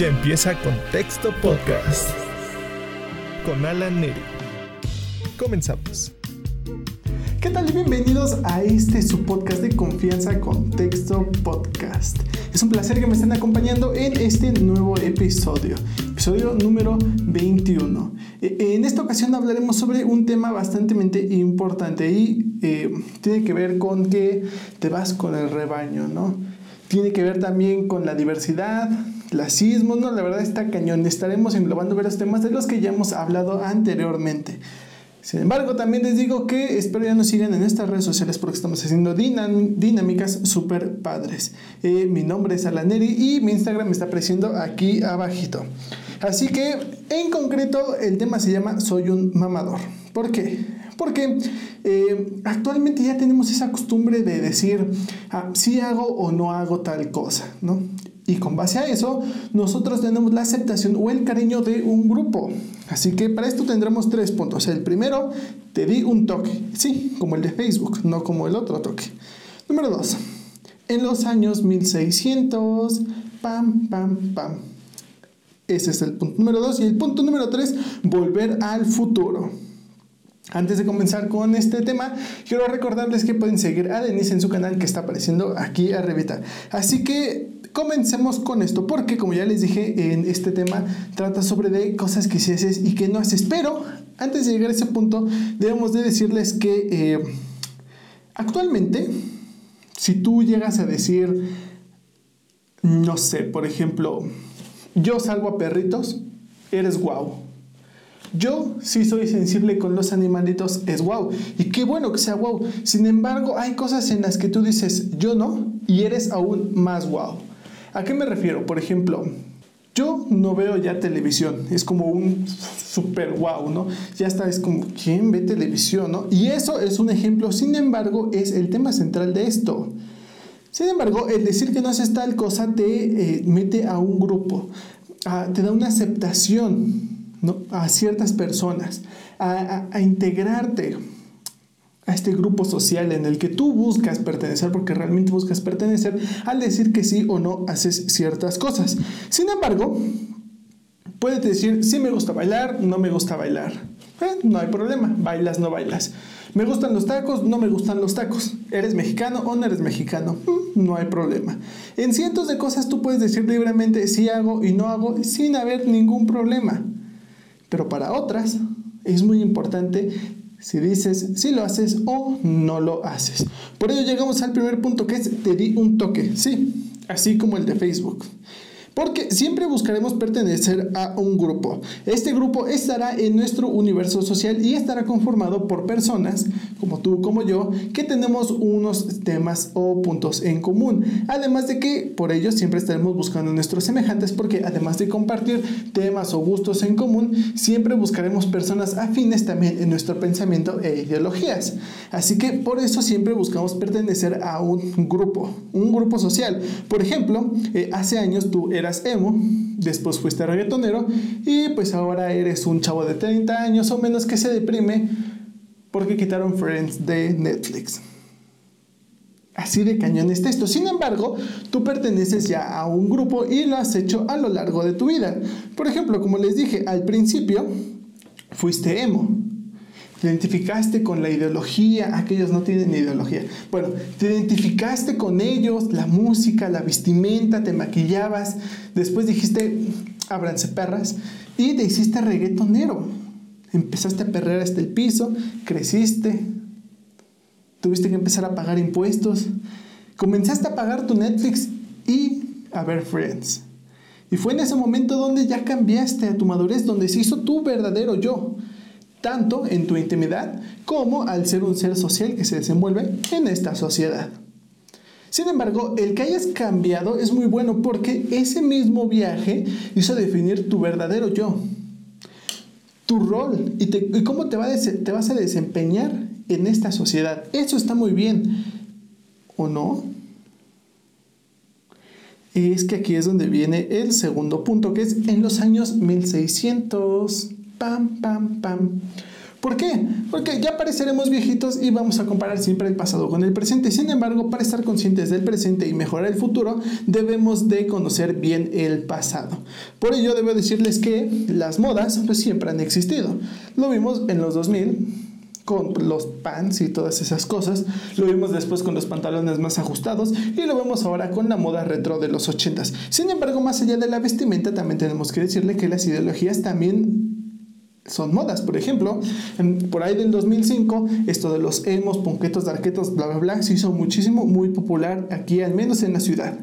Ya empieza Contexto Podcast con Alan Neri. Comenzamos. ¿Qué tal bienvenidos a este su podcast de confianza Contexto Podcast? Es un placer que me estén acompañando en este nuevo episodio, episodio número 21. E, en esta ocasión hablaremos sobre un tema bastante importante y eh, tiene que ver con que te vas con el rebaño, ¿no? Tiene que ver también con la diversidad, clasismo, no, la verdad está cañón. Estaremos englobando varios temas de los que ya hemos hablado anteriormente. Sin embargo, también les digo que espero ya nos sigan en estas redes sociales porque estamos haciendo dinámicas súper padres. Eh, mi nombre es Alaneri y mi Instagram me está apareciendo aquí abajito. Así que, en concreto, el tema se llama Soy un mamador. ¿Por qué? Porque eh, actualmente ya tenemos esa costumbre de decir ah, si hago o no hago tal cosa, ¿no? Y con base a eso, nosotros tenemos la aceptación o el cariño de un grupo. Así que para esto tendremos tres puntos. El primero, te di un toque. Sí, como el de Facebook, no como el otro toque. Número dos, en los años 1600, pam, pam, pam. Ese es el punto número dos. Y el punto número tres, volver al futuro. Antes de comenzar con este tema, quiero recordarles que pueden seguir a Denise en su canal que está apareciendo aquí arribita. Así que comencemos con esto, porque como ya les dije, en este tema trata sobre de cosas que sí haces y que no haces. Pero antes de llegar a ese punto, debemos de decirles que eh, actualmente, si tú llegas a decir, no sé, por ejemplo, yo salgo a perritos, eres guau yo sí soy sensible con los animalitos, es wow. Y qué bueno que sea wow. Sin embargo, hay cosas en las que tú dices yo no y eres aún más wow. ¿A qué me refiero? Por ejemplo, yo no veo ya televisión, es como un super wow, ¿no? Ya está, es como, ¿quién ve televisión, no? Y eso es un ejemplo, sin embargo, es el tema central de esto. Sin embargo, el decir que no haces tal cosa te eh, mete a un grupo, te da una aceptación, a ciertas personas, a, integrarte a este grupo social en el que tú buscas pertenecer porque realmente buscas pertenecer al decir que sí o no haces ciertas cosas. Sin embargo, puedes decir, sí me gusta bailar, no me gusta bailar. Eh, no hay problema, bailas, no bailas. ¿Me gustan los tacos? No me gustan los tacos. ¿Eres mexicano o no eres mexicano? Mm, no hay problema. En cientos de cosas tú puedes decir libremente sí hago y no hago sin haber ningún problema. Pero para otras es muy importante si dices si lo haces o no lo haces. Por ello llegamos al primer punto que es te di un toque, sí, así como el de Facebook. Porque siempre buscaremos pertenecer a un grupo. Este grupo estará en nuestro universo social y estará conformado por personas como tú, como yo, que tenemos unos temas o puntos en común. Además de que por ello siempre estaremos buscando nuestros semejantes porque además de compartir temas o gustos en común, siempre buscaremos personas afines también en nuestro pensamiento e ideologías. Así que por eso siempre buscamos pertenecer a un grupo, un grupo social. Por ejemplo, eh, hace años tú eras emo, después fuiste reggaetonero y pues ahora eres un chavo de 30 años o menos que se deprime porque quitaron Friends de Netflix. Así de cañón es esto. Sin embargo, tú perteneces ya a un grupo y lo has hecho a lo largo de tu vida. Por ejemplo, como les dije al principio, fuiste emo. Te identificaste con la ideología, aquellos no tienen ideología. Bueno, te identificaste con ellos, la música, la vestimenta, te maquillabas. Después dijiste, ábranse perras, y te hiciste reggaetonero. Empezaste a perrear hasta el piso, creciste, tuviste que empezar a pagar impuestos, comenzaste a pagar tu Netflix y a ver Friends. Y fue en ese momento donde ya cambiaste a tu madurez, donde se hizo tu verdadero yo, tanto en tu intimidad como al ser un ser social que se desenvuelve en esta sociedad. Sin embargo, el que hayas cambiado es muy bueno porque ese mismo viaje hizo definir tu verdadero yo tu rol y, cómo te, va te vas a desempeñar en esta sociedad. Eso está muy bien, ¿o no? es que aquí es donde viene el segundo punto, que es en los años 1600. Pam, pam, pam. ¿Por qué? Porque ya pareceremos viejitos y vamos a comparar siempre el pasado con el presente. Sin embargo, para estar conscientes del presente y mejorar el futuro, debemos de conocer bien el pasado. Por ello, debo decirles que las modas pues, siempre han existido. Lo vimos en los 2000 con los pants y todas esas cosas. Lo vimos después con los pantalones más ajustados y lo vemos ahora con la moda retro de los 80s. Sin embargo, más allá de la vestimenta, también tenemos que decirle que las ideologías también son modas. Por ejemplo, por ahí del 2005, esto de los emos, ponquetos, darquetos, bla, bla, bla, se hizo muchísimo, muy popular aquí, al menos en la ciudad.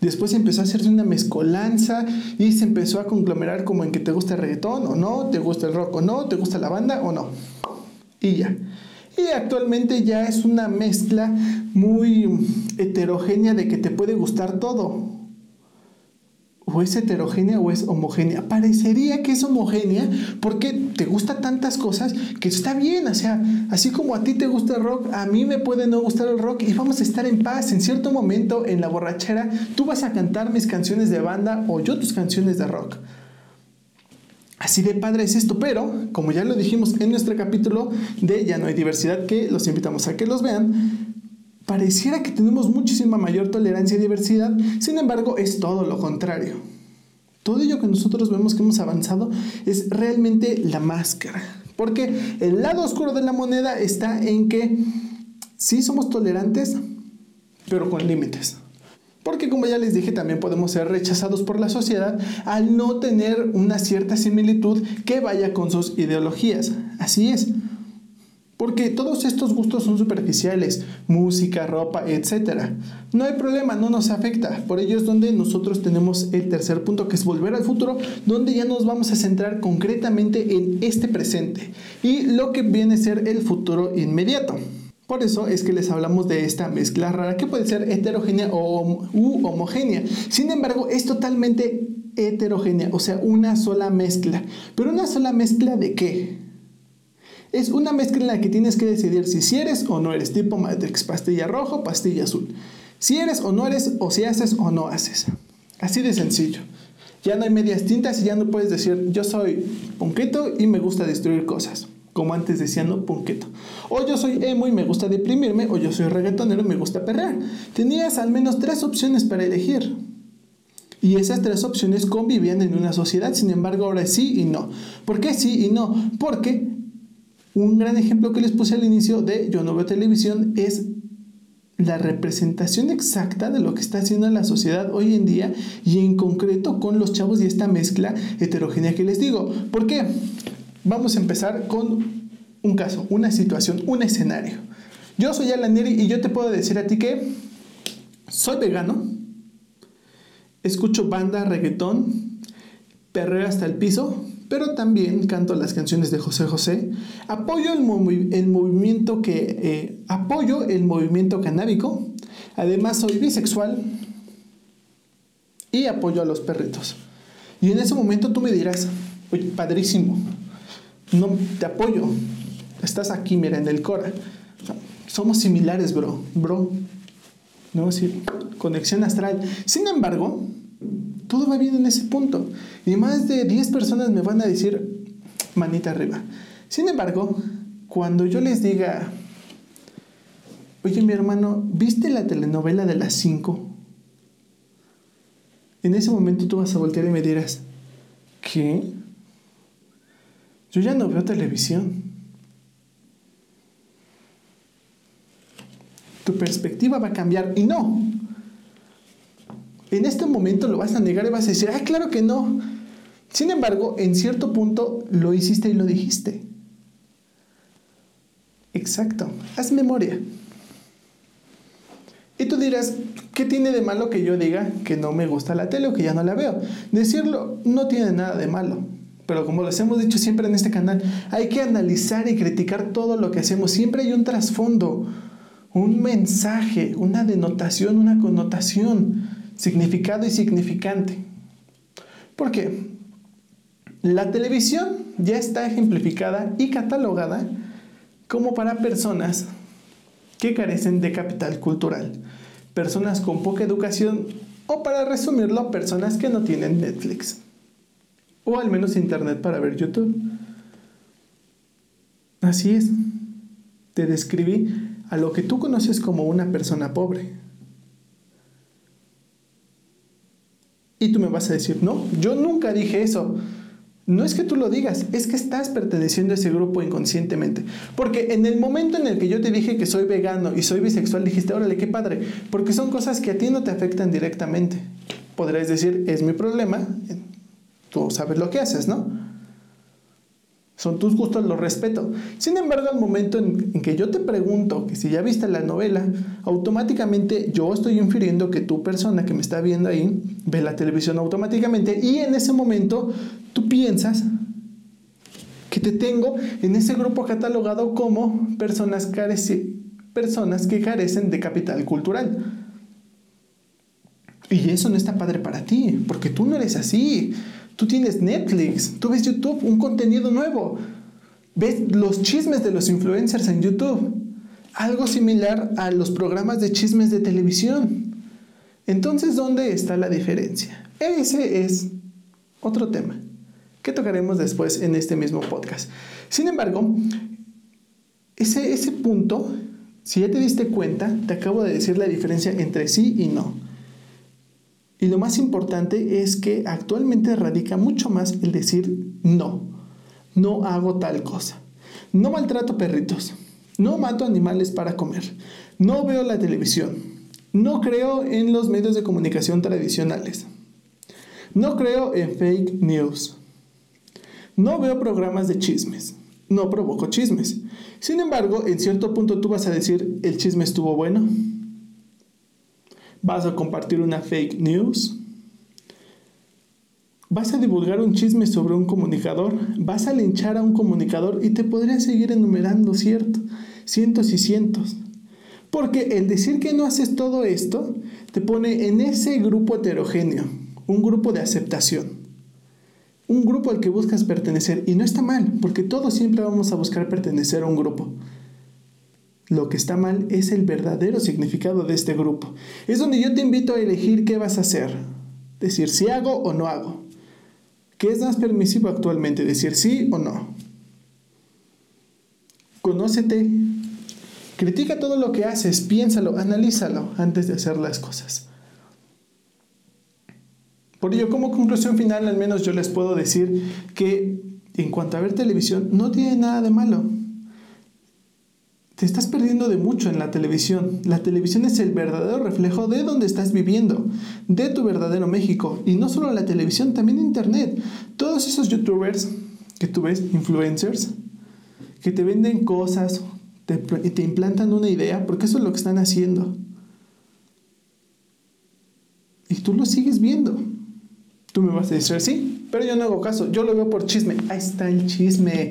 Después empezó a hacerse una mezcolanza y se empezó a conglomerar como en que te gusta el reggaetón o no, te gusta el rock o no, te gusta la banda o no. Y ya. Y actualmente ya es una mezcla muy heterogénea de que te puede gustar todo o es heterogénea o es homogénea. Parecería que es homogénea porque te gusta tantas cosas que está bien. O sea, así como a ti te gusta el rock, a mí me puede no gustar el rock y vamos a estar en paz. En cierto momento, en la borrachera, tú vas a cantar mis canciones de banda o yo tus canciones de rock. Así de padre es esto, pero como ya lo dijimos en nuestro capítulo de Ya no hay diversidad, que los invitamos a que los vean, Pareciera que tenemos muchísima mayor tolerancia y diversidad, sin embargo es todo lo contrario. Todo ello que nosotros vemos que hemos avanzado es realmente la máscara. Porque el lado oscuro de la moneda está en que sí somos tolerantes, pero con límites. Porque como ya les dije, también podemos ser rechazados por la sociedad al no tener una cierta similitud que vaya con sus ideologías. Así es. Porque todos estos gustos son superficiales, música, ropa, etc. No hay problema, no nos afecta. Por ello es donde nosotros tenemos el tercer punto, que es volver al futuro, donde ya nos vamos a centrar concretamente en este presente y lo que viene a ser el futuro inmediato. Por eso es que les hablamos de esta mezcla rara que puede ser heterogénea o u homogénea. Sin embargo, es totalmente heterogénea, o sea, una sola mezcla. Pero una sola mezcla de qué? Es una mezcla en la que tienes que decidir si eres o no eres tipo Matrix, pastilla rojo, pastilla azul. Si eres o no eres, o si haces o no haces. Así de sencillo. Ya no hay medias tintas y ya no puedes decir yo soy punqueto y me gusta destruir cosas. Como antes decían, no punqueto. O yo soy emo y me gusta deprimirme, o yo soy reggaetonero y me gusta perrear. Tenías al menos tres opciones para elegir. Y esas tres opciones convivían en una sociedad, sin embargo ahora sí y no. ¿Por qué sí y no? Porque un gran ejemplo que les puse al inicio de Yo no veo televisión es la representación exacta de lo que está haciendo la sociedad hoy en día y en concreto con los chavos y esta mezcla heterogénea que les digo. ¿Por qué? Vamos a empezar con un caso, una situación, un escenario. Yo soy Alan Neri y yo te puedo decir a ti que soy vegano, escucho banda, reggaetón, perreo hasta el piso, pero también canto las canciones de José José. Apoyo el, movimiento que eh, apoyo el movimiento canábico. Además soy bisexual y apoyo a los perritos. Y en ese momento tú me dirás, oye, padrísimo, no te apoyo. Estás aquí, mira, en el Cora. somos similares, bro, bro. ¿No? Sí, conexión astral. Sin embargo, todo va bien en ese punto. Y más de 10 personas me van a decir manita arriba. Sin embargo, cuando yo les diga, oye mi hermano, ¿viste la telenovela de las 5? En ese momento tú vas a voltear y me dirás, ¿qué? Yo ya no veo televisión. Tu perspectiva va a cambiar y no, en este momento lo vas a negar y vas a decir, ah, claro que no. Sin embargo, en cierto punto lo hiciste y lo dijiste. Exacto, haz memoria. Y tú dirás, ¿qué tiene de malo que yo diga que no me gusta la tele o que ya no la veo? Decirlo no tiene nada de malo. Pero como les hemos dicho siempre en este canal, hay que analizar y criticar todo lo que hacemos. Siempre hay un trasfondo, un mensaje, una denotación, una connotación significado y significante. ¿Por qué? La televisión ya está ejemplificada y catalogada como para personas que carecen de capital cultural, personas con poca educación o para resumirlo, personas que no tienen Netflix o al menos internet para ver YouTube. Así es. Te describí a lo que tú conoces como una persona pobre. Y tú me vas a decir, no, yo nunca dije eso. No es que tú lo digas, es que estás perteneciendo a ese grupo inconscientemente. Porque en el momento en el que yo te dije que soy vegano y soy bisexual, dijiste, órale, qué padre. Porque son cosas que a ti no te afectan directamente. Podrías decir, es mi problema, tú sabes lo que haces, ¿no? Son tus gustos, los respeto. Sin embargo, al momento en, que yo te pregunto que si ya viste la novela, automáticamente yo estoy infiriendo que tu persona que me está viendo ahí ve la televisión automáticamente y en ese momento tú piensas que te tengo en ese grupo catalogado como personas, personas que carecen de capital cultural. Y eso no está padre para ti, porque tú no eres así. Tú tienes Netflix, tú ves YouTube, un contenido nuevo. Ves los chismes de los influencers en YouTube. Algo similar a los programas de chismes de televisión. Entonces, ¿dónde está la diferencia? Ese es otro tema que tocaremos después en este mismo podcast. Sin embargo, ese, ese punto, si ya te diste cuenta, te acabo de decir la diferencia entre sí y no. Y lo más importante es que actualmente radica mucho más el decir no, no hago tal cosa, no maltrato perritos, no mato animales para comer, no veo la televisión, no creo en los medios de comunicación tradicionales, no creo en fake news, no veo programas de chismes, no provoco chismes. Sin embargo, en cierto punto tú vas a decir, el chisme estuvo bueno, vas a compartir una fake news, vas a divulgar un chisme sobre un comunicador, vas a linchar a un comunicador y te podría seguir enumerando cierto, cientos y cientos. Porque el decir que no haces todo esto te pone en ese grupo heterogéneo, un grupo de aceptación, un grupo al que buscas pertenecer. Y no está mal, porque todos siempre vamos a buscar pertenecer a un grupo. Lo que está mal es el verdadero significado de este grupo. Es donde yo te invito a elegir qué vas a hacer. Decir si hago o no hago. ¿Qué es más permisivo actualmente? Decir sí o no. Conócete. Critica todo lo que haces, piénsalo, analízalo antes de hacer las cosas. Por ello, como conclusión final, al menos yo les puedo decir que en cuanto a ver televisión, no tiene nada de malo te estás perdiendo de mucho en la televisión. La televisión es el verdadero reflejo de donde estás viviendo, de tu verdadero México. Y no solo la televisión, también Internet. Todos esos youtubers que tú ves, influencers, que te venden cosas y te implantan una idea, porque eso es lo que están haciendo. Y tú lo sigues viendo. Tú me vas a decir, sí, pero yo no hago caso, yo lo veo por chisme. Ahí está el chisme.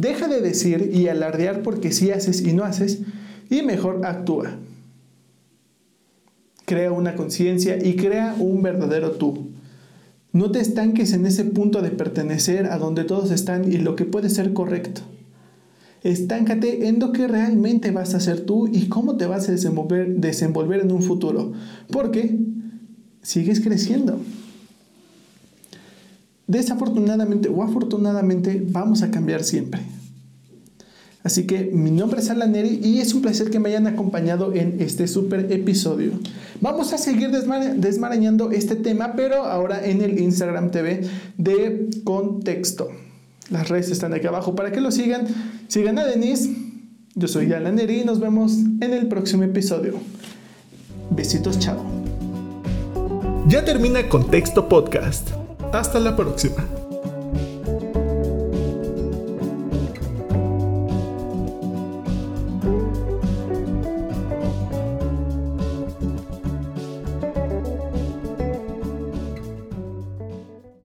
Deja de decir y alardear porque sí haces y no haces y mejor actúa. Crea una conciencia y crea un verdadero tú. No te estanques en ese punto de pertenecer a donde todos están y lo que puede ser correcto. Estáncate en lo que realmente vas a hacer tú y cómo te vas a desenvolver, desenvolver en un futuro. Porque sigues creciendo desafortunadamente o afortunadamente vamos a cambiar siempre. Así que mi nombre es Alan Neri y es un placer que me hayan acompañado en este super episodio. Vamos a seguir desmarañando este tema, pero ahora en el Instagram TV de contexto. Las redes están aquí abajo para que lo sigan. Sigan a Denise. Yo soy Alan Neri y nos vemos en el próximo episodio. Besitos, chao. Ya termina Contexto Podcast. Hasta la próxima.